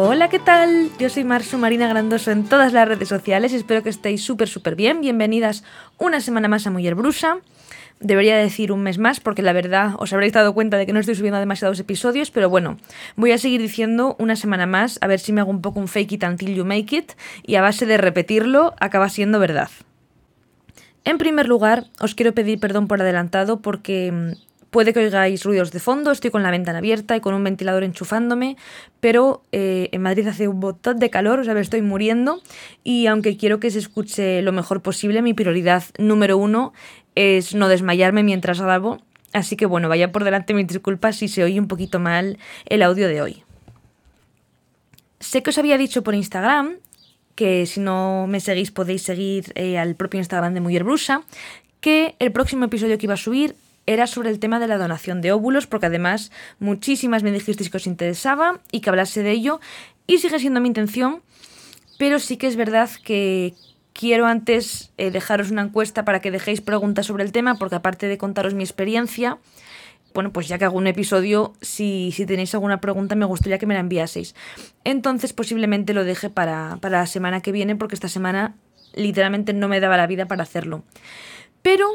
Hola, ¿qué tal? Yo soy Marsu Marina Grandoso en todas las redes sociales. Espero que estéis súper, súper bien. Bienvenidas una semana más a Mujer Brusa. Debería decir un mes más porque la verdad os habréis dado cuenta de que no estoy subiendo demasiados episodios, pero bueno, voy a seguir diciendo una semana más a ver si me hago un poco un fake it until you make it y a base de repetirlo acaba siendo verdad. En primer lugar, os quiero pedir perdón por adelantado porque mm, Puede que oigáis ruidos de fondo, estoy con la ventana abierta y con un ventilador enchufándome, pero eh, en Madrid hace un botón de calor, o sea, me estoy muriendo y aunque quiero que se escuche lo mejor posible, mi prioridad número uno es no desmayarme mientras grabo, así que bueno, vaya por delante mis disculpas si se oye un poquito mal el audio de hoy. Sé que os había dicho por Instagram que si no me seguís podéis seguir eh, al propio Instagram de Mujer Brusa, que el próximo episodio que iba a subir era sobre el tema de la donación de óvulos, porque además muchísimas me dijisteis que os interesaba y que hablase de ello, y sigue siendo mi intención, pero sí que es verdad que quiero antes eh, dejaros una encuesta para que dejéis preguntas sobre el tema, porque aparte de contaros mi experiencia, bueno, pues ya que hago un episodio, si, si tenéis alguna pregunta me gustaría que me la enviaseis. Entonces posiblemente lo deje para, para la semana que viene, porque esta semana literalmente no me daba la vida para hacerlo. Pero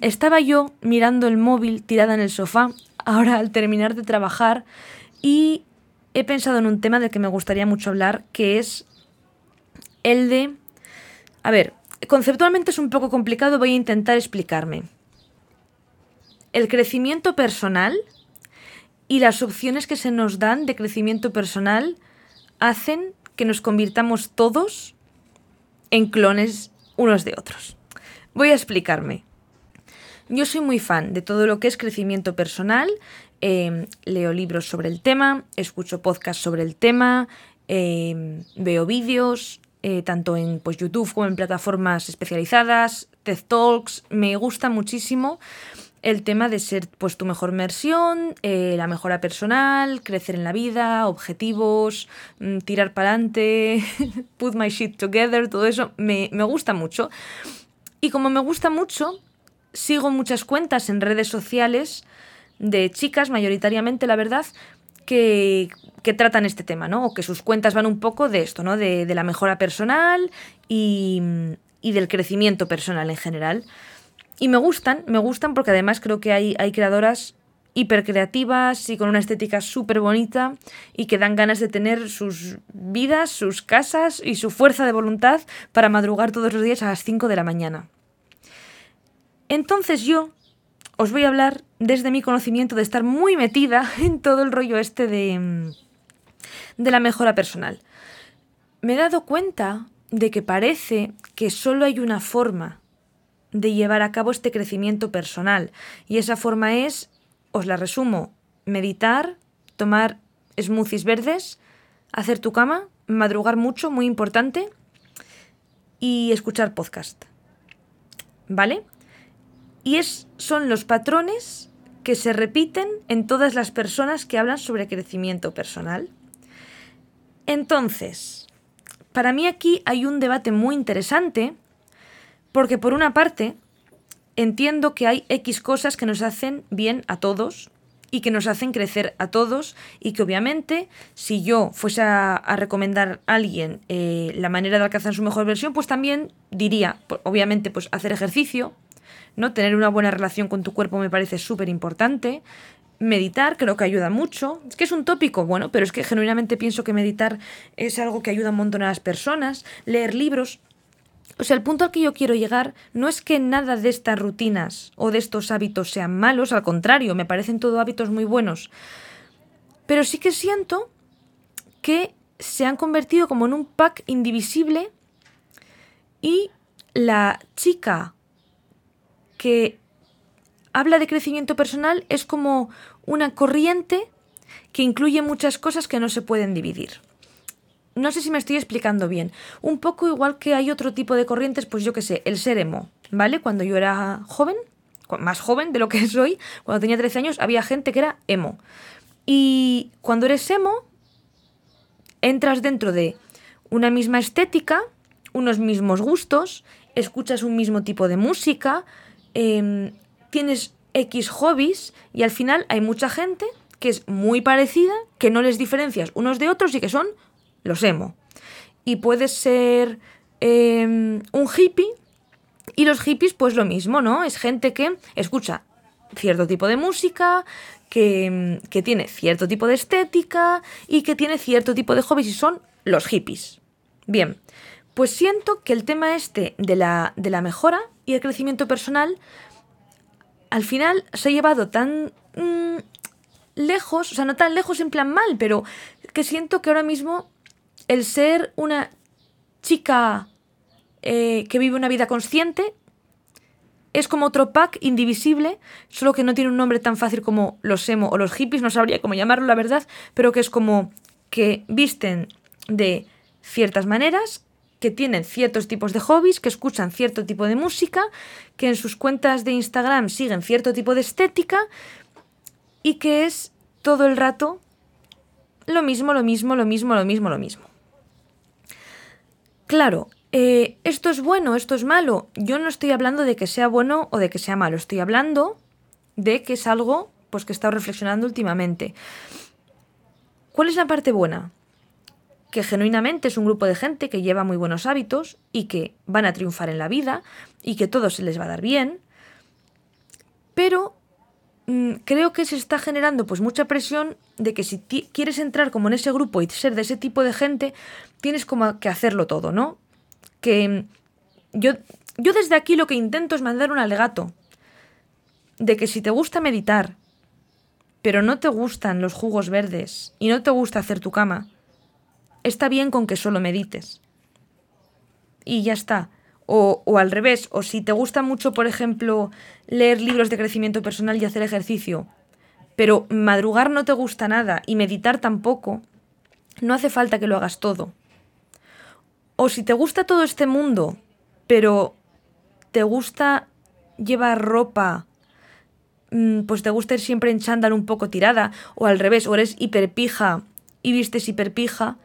estaba yo mirando el móvil tirada en el sofá, ahora al terminar de trabajar, y he pensado en un tema del que me gustaría mucho hablar, que es el de... A ver, conceptualmente es un poco complicado, voy a intentar explicarme. El crecimiento personal y las opciones que se nos dan de crecimiento personal hacen que nos convirtamos todos en clones unos de otros. Voy a explicarme. Yo soy muy fan de todo lo que es crecimiento personal, em, leo libros sobre el tema, escucho podcasts sobre el tema, em, veo vídeos, eh, tanto en pues, YouTube como en plataformas especializadas, TED Talks, me gusta muchísimo el tema de ser pues tu mejor versión, eh, la mejora personal, crecer en la vida, objetivos, mm, tirar para adelante, put my shit together, todo eso me, me gusta mucho. Y como me gusta mucho, sigo muchas cuentas en redes sociales de chicas, mayoritariamente, la verdad, que, que, tratan este tema, ¿no? O que sus cuentas van un poco de esto, ¿no? De, de la mejora personal y, y, del crecimiento personal en general. Y me gustan, me gustan porque además creo que hay, hay creadoras hipercreativas y con una estética súper bonita y que dan ganas de tener sus vidas, sus casas y su fuerza de voluntad para madrugar todos los días a las 5 de la mañana. Entonces yo os voy a hablar desde mi conocimiento de estar muy metida en todo el rollo este de, mm, de la mejora personal. Me he dado cuenta de que parece que solo hay una forma de llevar a cabo este crecimiento personal y esa forma es, os la resumo, meditar, tomar smoothies verdes, hacer tu cama, madrugar mucho, muy importante, y escuchar podcast. ¿Vale? Y es, son los patrones que se repiten en todas las personas que hablan sobre crecimiento personal. Entonces, para mí aquí hay un debate muy interesante porque por una parte entiendo que hay X cosas que nos hacen bien a todos y que nos hacen crecer a todos y que obviamente si yo fuese a, recomendar a alguien eh, la manera de alcanzar su mejor versión, pues también diría, obviamente, pues hacer ejercicio, ¿no? Tener una buena relación con tu cuerpo me parece súper importante. Meditar creo que ayuda mucho. Es que es un tópico, bueno, pero es que genuinamente pienso que meditar es algo que ayuda un montón a las personas. Leer libros. O sea, el punto al que yo quiero llegar no es que nada de estas rutinas o de estos hábitos sean malos, al contrario, me parecen todos hábitos muy buenos. Pero sí que siento que se han convertido como en un pack indivisible y la chica que habla de crecimiento personal es como una corriente que incluye muchas cosas que no se pueden dividir. No sé si me estoy explicando bien. Un poco igual que hay otro tipo de corrientes, pues yo qué sé, el ser emo, ¿vale? Cuando yo era joven, más joven de lo que soy, cuando tenía 13 años, había gente que era emo. Y cuando eres emo, entras dentro de una misma estética, unos mismos gustos, escuchas un mismo tipo de música, Em, tienes X hobbies y al final hay mucha gente que es muy parecida, que no les diferencias unos de otros y que son los emo. Y puedes ser em, un hippie y los hippies pues lo mismo, ¿no? Es gente que escucha cierto tipo de música, que, que, tiene cierto tipo de estética y que tiene cierto tipo de hobbies y son los hippies. Bien, pues siento que el tema este de la, de la mejora y el crecimiento personal al final se ha llevado tan mm, lejos, o sea, no tan lejos en plan mal, pero que siento que ahora mismo el ser una chica eh, que vive una vida consciente es como otro pack indivisible, solo que no tiene un nombre tan fácil como los emo o los hippies, no sabría cómo llamarlo, la verdad, pero que es como que visten de ciertas maneras, que tienen ciertos tipos de hobbies, que escuchan cierto tipo de música, que en sus cuentas de Instagram siguen cierto tipo de estética y que es todo el rato lo mismo, lo mismo, lo mismo, lo mismo, lo mismo. Claro, eh, esto es bueno, esto es malo. Yo no estoy hablando de que sea bueno o de que sea malo, estoy hablando de que es algo pues, que he estado reflexionando últimamente. ¿Cuál es la parte buena? Que genuinamente es un grupo de gente que lleva muy buenos hábitos y que van a triunfar en la vida y que todo se les va a dar bien, pero mm, creo que se está generando pues mucha presión de que si quieres entrar como en ese grupo y ser de ese tipo de gente, tienes como que hacerlo todo, ¿no? Que mm, yo, yo desde aquí lo que intento es mandar un alegato de que si te gusta meditar, pero no te gustan los jugos verdes y no te gusta hacer tu cama, está bien con que solo medites. Y ya está. O, o, al revés, o si te gusta mucho, por ejemplo, leer libros de crecimiento personal y hacer ejercicio, pero madrugar no te gusta nada y meditar tampoco, no hace falta que lo hagas todo. O si te gusta todo este mundo, pero te gusta llevar ropa, mm, pues te gusta ir siempre en chándal un poco tirada, o al revés, o eres hiperpija y vistes hiperpija,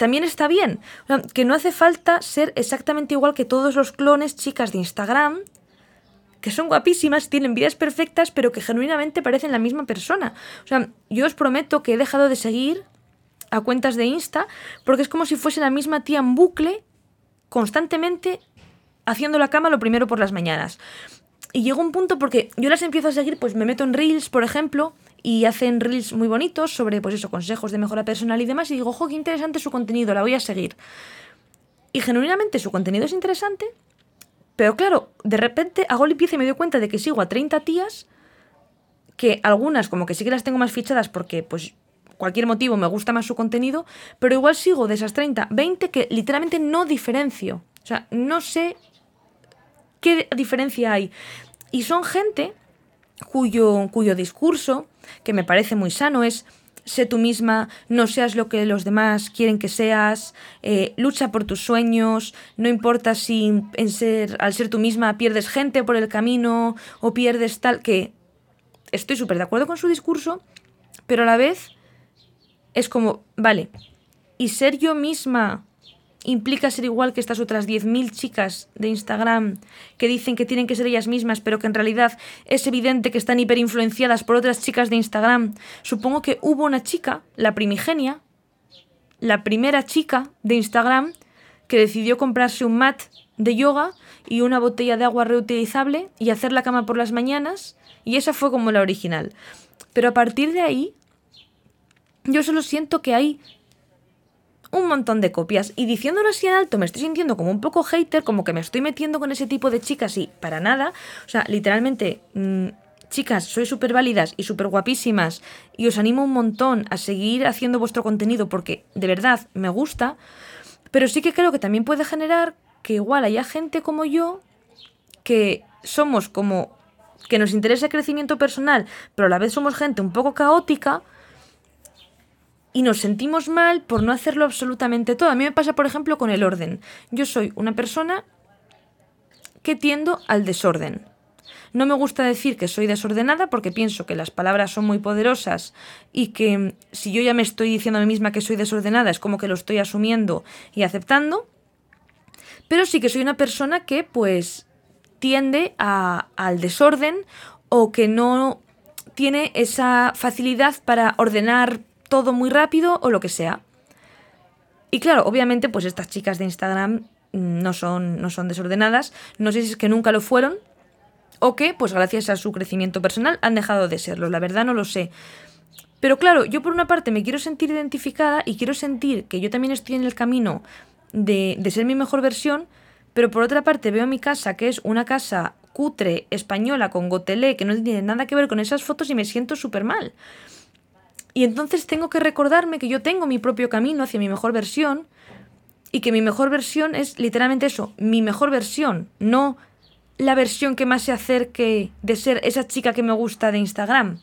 también está bien. que no hace falta ser exactamente igual que todos los clones chicas de Instagram, que son guapísimas, tienen vidas perfectas, pero que genuinamente parecen la misma persona. O sea, yo os prometo que he dejado de seguir a cuentas de Insta porque es como si fuese la misma tía en bucle, constantemente haciendo la cama lo primero por las mañanas. Y llega un punto porque yo las empiezo a seguir, pues me meto en Reels, por ejemplo, y hacen reels muy bonitos sobre, pues eso, consejos de mejora personal y demás, y digo, ojo, qué interesante su contenido, la voy a seguir. Y genuinamente su contenido es interesante, pero claro, de repente hago limpieza y me doy cuenta de que sigo a 30 tías, que algunas como que sí que las tengo más fichadas porque, pues, cualquier motivo me gusta más su contenido, pero igual sigo de esas 30, 20 que literalmente no diferencio. O sea, no sé qué diferencia hay. Y son gente cuyo, cuyo discurso que me parece muy sano, es sé tú misma, no seas lo que los demás quieren que seas, eh, lucha por tus sueños, no importa si en ser, al ser tú misma pierdes gente por el camino o pierdes tal, que estoy súper de acuerdo con su discurso, pero a la vez es como, vale, y ser yo misma implica ser igual que estas otras 10.000 chicas de Instagram que dicen que tienen que ser ellas mismas, pero que en realidad es evidente que están hiperinfluenciadas por otras chicas de Instagram. Supongo que hubo una chica, la primigenia, la primera chica de Instagram, que decidió comprarse un mat de yoga y una botella de agua reutilizable y hacer la cama por las mañanas, y esa fue como la original. Pero a partir de ahí, yo solo siento que hay un montón de copias. Y diciéndolo así en alto, me estoy sintiendo como un poco hater, como que me estoy metiendo con ese tipo de chicas y para nada. O sea, literalmente, mm, chicas, sois súper válidas y súper guapísimas y os animo un montón a seguir haciendo vuestro contenido porque de verdad me gusta. Pero sí que creo que también puede generar que igual haya gente como yo que somos como que nos interesa el crecimiento personal, pero a la vez somos gente un poco caótica y nos sentimos mal por no hacerlo absolutamente todo. A mí me pasa, por ejemplo, con el orden. Yo soy una persona que tiendo al desorden. No me gusta decir que soy desordenada porque pienso que las palabras son muy poderosas y que si yo ya me estoy diciendo a mí misma que soy desordenada es como que lo estoy asumiendo y aceptando. Pero sí que soy una persona que pues tiende a, al desorden o que no tiene esa facilidad para ordenar todo muy rápido o lo que sea. Y claro, obviamente, pues estas chicas de Instagram no son, no son desordenadas. No sé si es que nunca lo fueron o que, pues gracias a su crecimiento personal, han dejado de serlo. La verdad no lo sé. Pero claro, yo por una parte me quiero sentir identificada y quiero sentir que yo también estoy en el camino de, de ser mi mejor versión, pero por otra parte veo mi casa, que es una casa cutre, española, con gotelé, que no tiene nada que ver con esas fotos y me siento súper mal. Y entonces tengo que recordarme que yo tengo mi propio camino hacia mi mejor versión y que mi mejor versión es literalmente eso, mi mejor versión, no la versión que más se acerque de ser esa chica que me gusta de Instagram.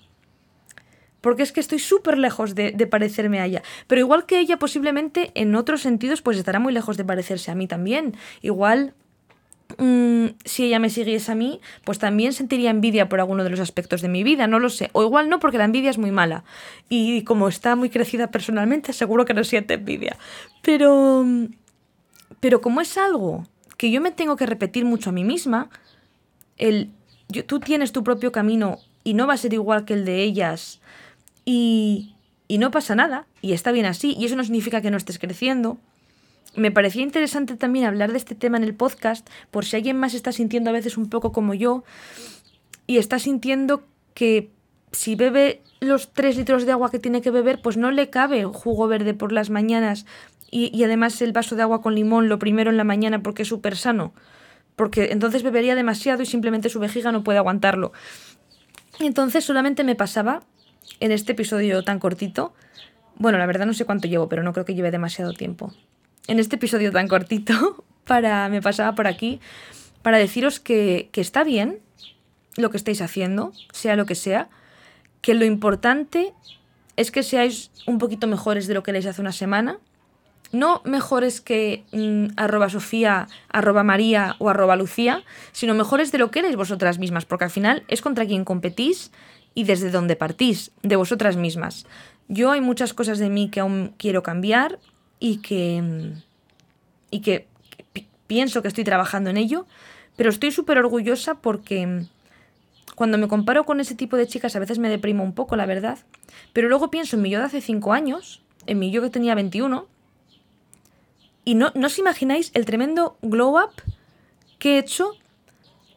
Porque es que estoy súper lejos de, de, parecerme a ella. Pero igual que ella, posiblemente en otros sentidos, pues estará muy lejos de parecerse a mí también. Igual Mm, si ella me siguiese a mí, pues también sentiría envidia por alguno de los aspectos de mi vida, no lo sé. O igual no, porque la envidia es muy mala. Y como está muy crecida personalmente, seguro que no siente envidia. Pero. Pero como es algo que yo me tengo que repetir mucho a mí misma, el. tú tienes tu propio camino y no va a ser igual que el de ellas. Y. Y no pasa nada. Y está bien así. Y eso no significa que no estés creciendo me parecía interesante también hablar de este tema en el podcast, por si alguien más está sintiendo a veces un poco como yo y está sintiendo que si bebe los tres litros de agua que tiene que beber, pues no le cabe jugo verde por las mañanas y, y además el vaso de agua con limón lo primero en la mañana porque es súper sano, porque entonces bebería demasiado y simplemente su vejiga no puede aguantarlo. Entonces solamente me pasaba en este episodio tan cortito, bueno, la verdad no sé cuánto llevo, pero no creo que lleve demasiado tiempo en este episodio tan cortito, para, me pasaba por aquí, para deciros que, que está bien lo que estáis haciendo, sea lo que sea, que lo importante es que seáis un poquito mejores de lo que les hace una semana. No mejores que mm, arroba Sofía, arroba María o arroba Lucía, sino mejores de lo que eres vosotras mismas, porque al final es contra quien competís y desde donde partís, de vosotras mismas. Yo hay muchas cosas de mí que aún quiero cambiar, y que, y que pienso que estoy trabajando en ello, pero estoy súper orgullosa porque cuando me comparo con ese tipo de chicas a veces me deprimo un poco, la verdad, pero luego pienso en mi yo de hace 5 años, en mi yo que tenía 21, y no, no os imagináis el tremendo glow up que he hecho,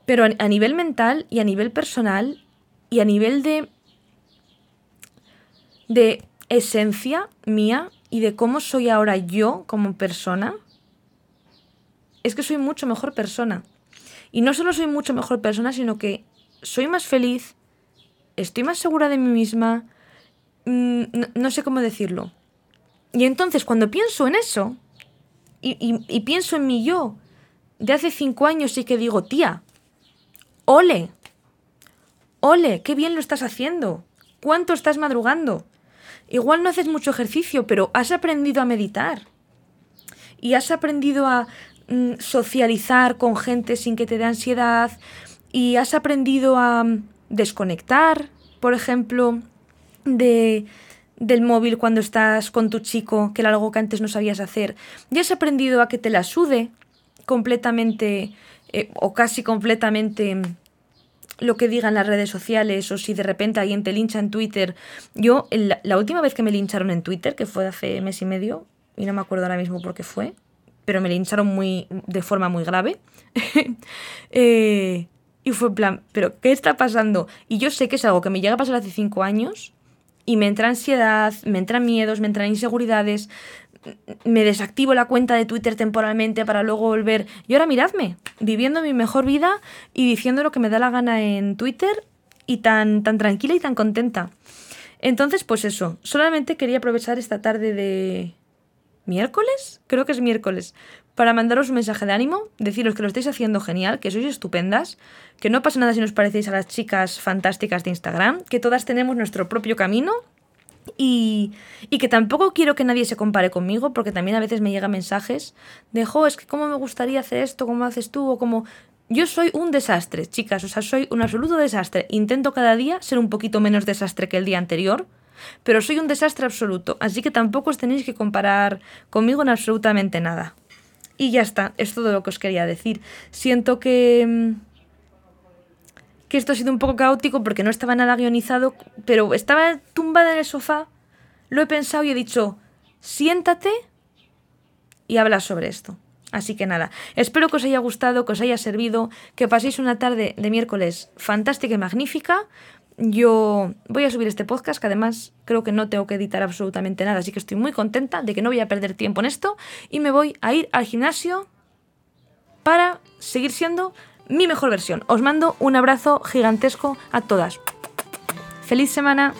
pero a nivel mental y a nivel personal y a nivel de de esencia mía y de cómo soy ahora yo como persona, es que soy mucho mejor persona. Y no solo soy mucho mejor persona, sino que soy más feliz, estoy más segura de mí misma, mm, no, sé cómo decirlo. Y entonces cuando pienso en eso, y, y pienso en mi yo de hace cinco años y que digo, tía, ole, ole, qué bien lo estás haciendo, cuánto estás madrugando, Igual no haces mucho ejercicio, pero has aprendido a meditar. Y has aprendido a mm, socializar con gente sin que te dé ansiedad. Y has aprendido a mm, desconectar, por ejemplo, de, del móvil cuando estás con tu chico, que era algo que antes no sabías hacer. Y has aprendido a que te la sude completamente eh, o casi completamente mm, lo que digan las redes sociales o si de repente alguien te lincha en Twitter. Yo, la, última vez que me lincharon en Twitter, que fue hace mes y medio, y no me acuerdo ahora mismo por qué fue, pero me lincharon muy, de forma muy grave. Eh, y fue en plan, ¿pero qué está pasando? Y yo sé que es algo que me llega a pasar hace cinco años y me entra ansiedad, me entran miedos, me entran inseguridades, me desactivo la cuenta de Twitter temporalmente para luego volver. Y ahora miradme, viviendo mi mejor vida y diciendo lo que me da la gana en Twitter y tan, tan tranquila y tan contenta. Entonces, pues eso, solamente quería aprovechar esta tarde de miércoles, creo que es miércoles, para mandaros un mensaje de ánimo, deciros que lo estáis haciendo genial, que sois estupendas, que no pasa nada si nos parecéis a las chicas fantásticas de Instagram, que todas tenemos nuestro propio camino y, que tampoco quiero que nadie se compare conmigo, porque también a veces me llegan mensajes de, jo, es que cómo me gustaría hacer esto, cómo haces tú, o como... Yo soy un desastre, chicas, o sea, soy un absoluto desastre. Intento cada día ser un poquito menos desastre que el día anterior, pero soy un desastre absoluto, así que tampoco os tenéis que comparar conmigo en absolutamente nada. Y ya está, es todo lo que os quería decir. Siento que... Que esto ha sido un poco caótico porque no estaba nada guionizado, pero estaba tumbada en el sofá, lo he pensado y he dicho, siéntate y habla sobre esto. Así que nada, espero que os haya gustado, que os haya servido, que paséis una tarde de miércoles fantástica y magnífica. Yo voy a subir este podcast, que además creo que no tengo que editar absolutamente nada, así que estoy muy contenta de que no voy a perder tiempo en esto y me voy a ir al gimnasio para seguir siendo mi mejor versión. Os mando un abrazo gigantesco a todas. ¡Feliz semana!